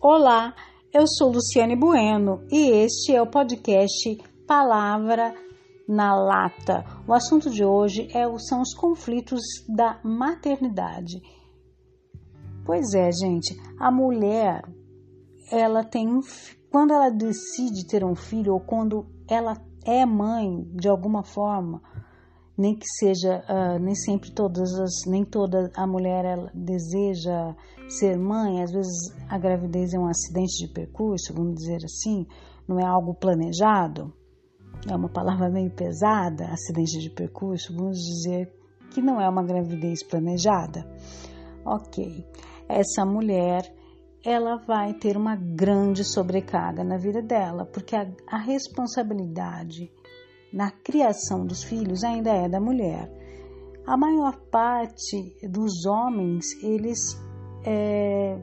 Olá, eu sou Luciane Bueno e este é o podcast Palavra na Lata. O assunto de hoje é, são os conflitos da maternidade. Pois é, gente, a mulher, ela tem quando ela decide ter um filho ou quando ela é mãe de alguma forma, nem que seja, uh, nem sempre todas as, nem toda a mulher ela deseja ser mãe, às vezes a gravidez é um acidente de percurso, vamos dizer assim, não é algo planejado, é uma palavra meio pesada, acidente de percurso, vamos dizer que não é uma gravidez planejada. Ok, essa mulher ela vai ter uma grande sobrecarga na vida dela, porque a, a responsabilidade na criação dos filhos ainda é da mulher. A maior parte dos homens, eles é,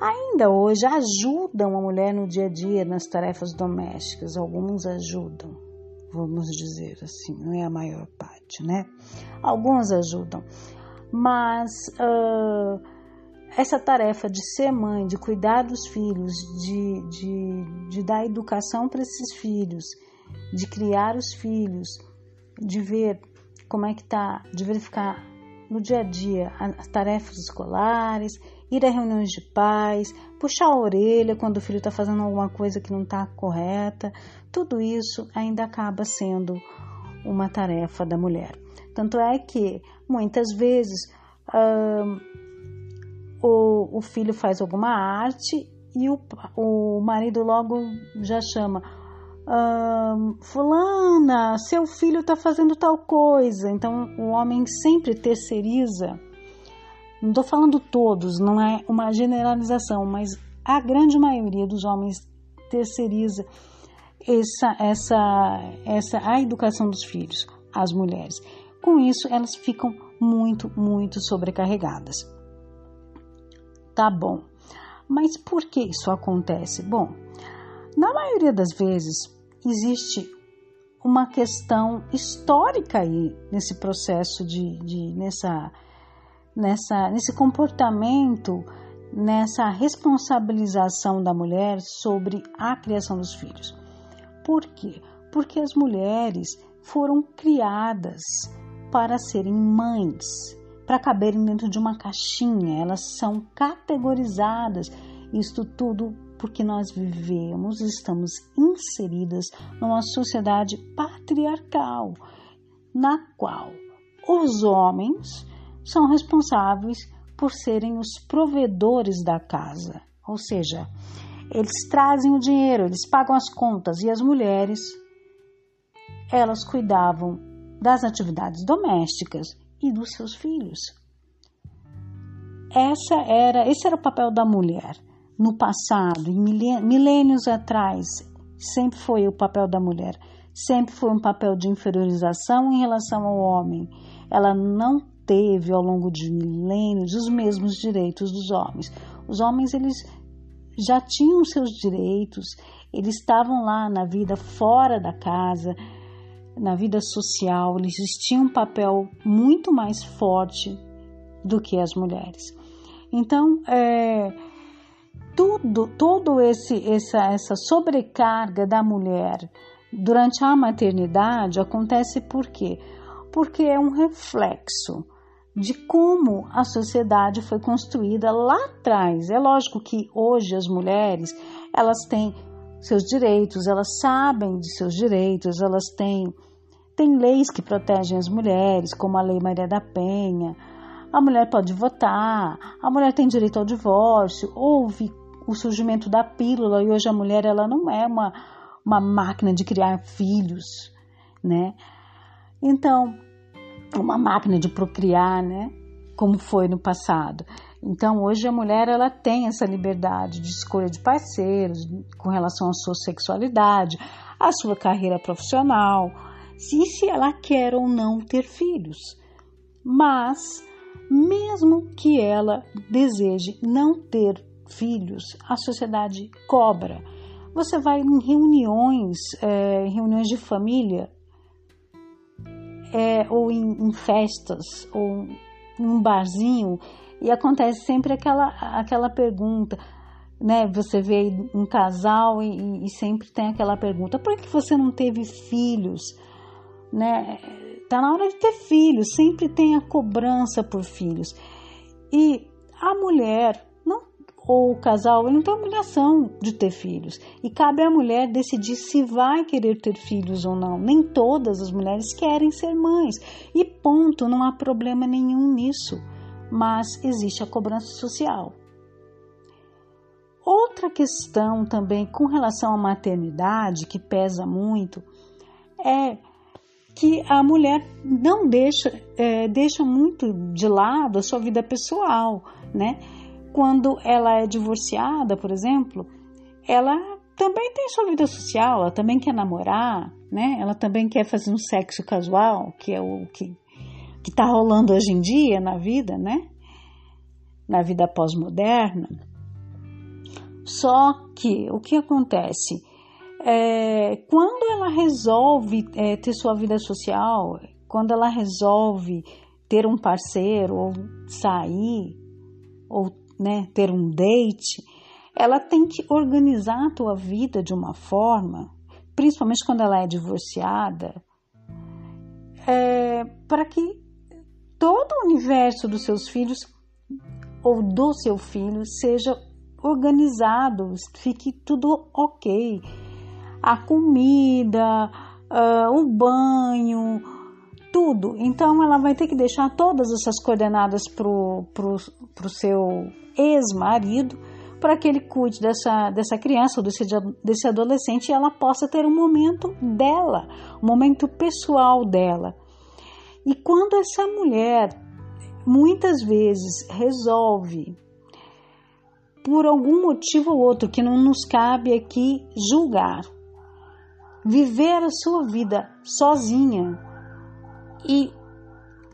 ainda hoje ajudam a mulher no dia a dia nas tarefas domésticas. Alguns ajudam, vamos dizer assim, não é a maior parte, né? Alguns ajudam, mas uh, essa tarefa de ser mãe, de cuidar dos filhos, de, de, de dar educação para esses filhos, de criar os filhos, de ver como é que tá, de verificar no dia a dia as tarefas escolares, ir a reuniões de pais, puxar a orelha quando o filho está fazendo alguma coisa que não está correta, tudo isso ainda acaba sendo uma tarefa da mulher. Tanto é que muitas vezes o, o filho faz alguma arte e o, o marido logo já chama fulana, seu filho está fazendo tal coisa. Então o homem sempre terceiriza. Não estou falando todos, não é uma generalização, mas a grande maioria dos homens terceiriza essa, essa, essa a educação dos filhos às mulheres. Com isso, elas ficam muito, muito sobrecarregadas. Tá bom. Mas por que isso acontece? Bom, na maioria das vezes, existe uma questão histórica aí nesse processo de, de nessa, nessa, nesse comportamento, nessa responsabilização da mulher sobre a criação dos filhos. Por quê? Porque as mulheres foram criadas para serem mães, para caberem dentro de uma caixinha, elas são categorizadas. Isto tudo porque nós vivemos, estamos inseridas numa sociedade patriarcal, na qual os homens são responsáveis por serem os provedores da casa, ou seja, eles trazem o dinheiro, eles pagam as contas e as mulheres elas cuidavam das atividades domésticas e dos seus filhos. Essa era, esse era o papel da mulher no passado, em milênios atrás, sempre foi o papel da mulher, sempre foi um papel de inferiorização em relação ao homem. Ela não teve ao longo de milênios os mesmos direitos dos homens. Os homens eles já tinham seus direitos, eles estavam lá na vida fora da casa, na vida social, eles tinham um papel muito mais forte do que as mulheres. Então, é, tudo, todo esse essa essa sobrecarga da mulher durante a maternidade acontece por quê? Porque é um reflexo de como a sociedade foi construída lá atrás. É lógico que hoje as mulheres, elas têm seus direitos, elas sabem de seus direitos, elas têm tem leis que protegem as mulheres, como a Lei Maria da Penha. A mulher pode votar, a mulher tem direito ao divórcio, houve o surgimento da pílula e hoje a mulher ela não é uma, uma máquina de criar filhos, né? Então, uma máquina de procriar, né? Como foi no passado. Então, hoje a mulher ela tem essa liberdade de escolha de parceiros com relação à sua sexualidade, à sua carreira profissional, se, se ela quer ou não ter filhos. Mas, mesmo que ela deseje não ter filhos, a sociedade cobra. Você vai em reuniões, é, reuniões de família, é, ou em, em, festas, ou em um barzinho, e acontece sempre aquela, aquela pergunta: né? Você vê um casal e, e sempre tem aquela pergunta: por que você não teve filhos? Né? Tá na hora de ter filhos, sempre tem a cobrança por filhos. E a mulher ou o casal não tem obrigação de ter filhos. E cabe à mulher decidir se vai querer ter filhos ou não. Nem todas as mulheres querem ser mães. E ponto, não há problema nenhum nisso. Mas existe a cobrança social. Outra questão também com relação à maternidade, que pesa muito, é que a mulher não deixa, é, deixa muito de lado a sua vida pessoal, né? Quando ela é divorciada, por exemplo, ela também tem sua vida social, ela também quer namorar, né? Ela também quer fazer um sexo casual, que é o que que está rolando hoje em dia na vida, né? Na vida pós-moderna. Só que o que acontece? É, quando ela resolve é, ter sua vida social, quando ela resolve ter um parceiro, ou sair, ou né, ter um date, ela tem que organizar a tua vida de uma forma, principalmente quando ela é divorciada, é, para que todo o universo dos seus filhos ou do seu filho seja organizado, fique tudo ok. A comida, uh, o banho, tudo. Então ela vai ter que deixar todas essas coordenadas pro, pro seu ex-marido para que ele cuide dessa, dessa criança ou desse, desse adolescente e ela possa ter um momento dela, um momento pessoal dela. E quando essa mulher muitas vezes resolve por algum motivo ou outro que não nos cabe aqui julgar. Viver a sua vida sozinha e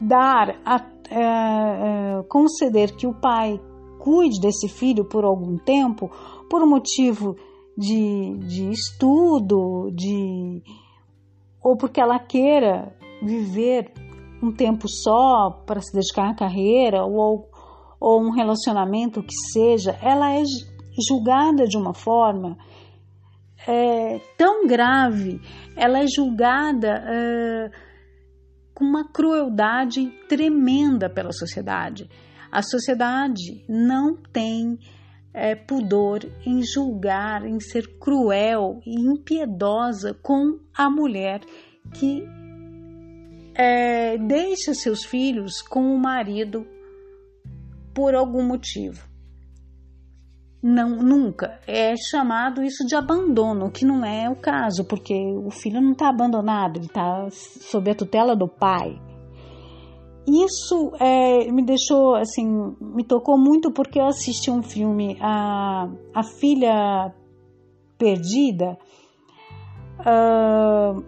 dar, a, é, é, conceder que o pai cuide desse filho por algum tempo, por motivo de, de estudo, de ou porque ela queira viver um tempo só para se dedicar à carreira ou ou um relacionamento que seja, ela é julgada de uma forma é, tão grave, ela é julgada com uma crueldade tremenda pela sociedade. A sociedade não tem é, pudor em julgar, em ser cruel e impiedosa com a mulher que é, deixa seus filhos com o marido por algum motivo. Não, nunca. É chamado isso de abandono, que não é o caso, porque o filho não está abandonado, ele está sob a tutela do pai. Isso é, me deixou, assim, me tocou muito porque eu assisti um filme, A, a Filha Perdida, uh,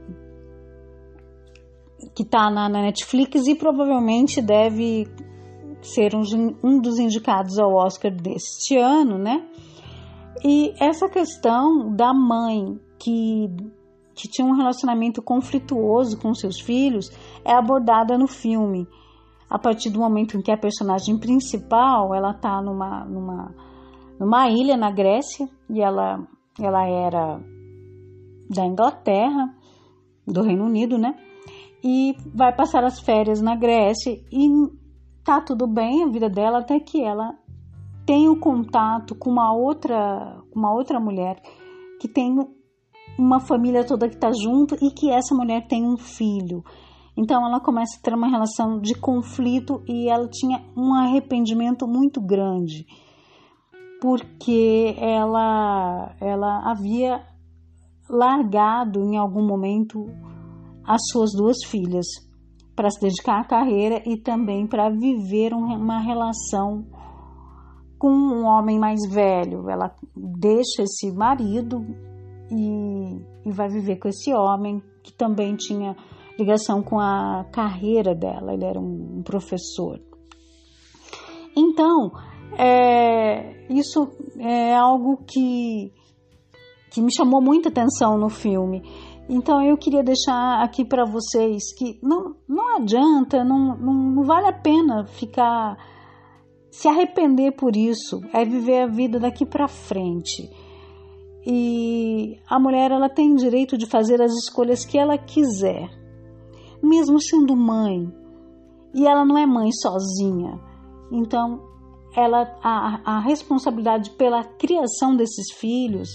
que está na, na Netflix e provavelmente deve ser um, um dos indicados ao Oscar deste ano, né? E essa questão da mãe que, que tinha um relacionamento conflituoso com seus filhos é abordada no filme. A partir do momento em que a personagem principal ela tá numa, numa, numa ilha na Grécia e ela, ela era da Inglaterra, do Reino Unido, né? E vai passar as férias na Grécia e tá tudo bem a vida dela até que ela tem o contato com uma outra, uma outra mulher que tem uma família toda que está junto e que essa mulher tem um filho. Então ela começa a ter uma relação de conflito e ela tinha um arrependimento muito grande porque ela ela havia largado em algum momento as suas duas filhas para se dedicar à carreira e também para viver uma relação com um homem mais velho. Ela deixa esse marido e, e vai viver com esse homem que também tinha ligação com a carreira dela. Ele era um, professor. Então, é, isso é algo que, que me chamou muita atenção no filme. Então eu queria deixar aqui para vocês que não, não adianta, não, não, não vale a pena ficar se arrepender por isso, é viver a vida daqui para frente. E a mulher ela tem direito de fazer as escolhas que ela quiser, mesmo sendo mãe. E ela não é mãe sozinha. Então, ela a, a responsabilidade pela criação desses filhos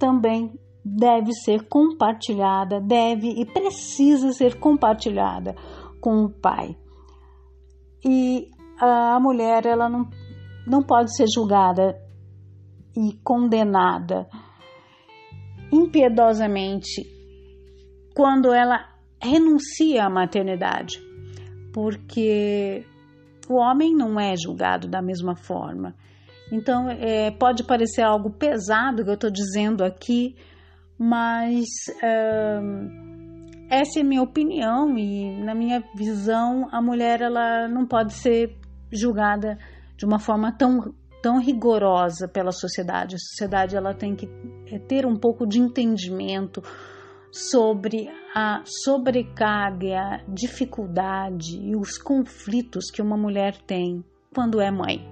também deve ser compartilhada, deve e precisa ser compartilhada com o pai. E a mulher ela não, não pode ser julgada e condenada impiedosamente quando ela renuncia à maternidade, porque o homem não é julgado da mesma forma. Então, é, pode parecer algo pesado que eu estou dizendo aqui, mas essa é a minha opinião e, na minha visão, a mulher ela não pode ser julgada de uma forma tão tão rigorosa pela sociedade. A sociedade ela tem que é, ter um pouco de entendimento sobre a sobrecarga, a dificuldade e os conflitos que uma mulher tem quando é mãe.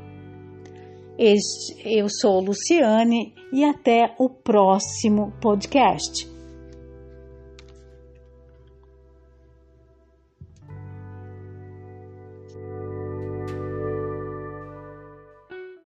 Este, eu sou Luciane e até o próximo podcast.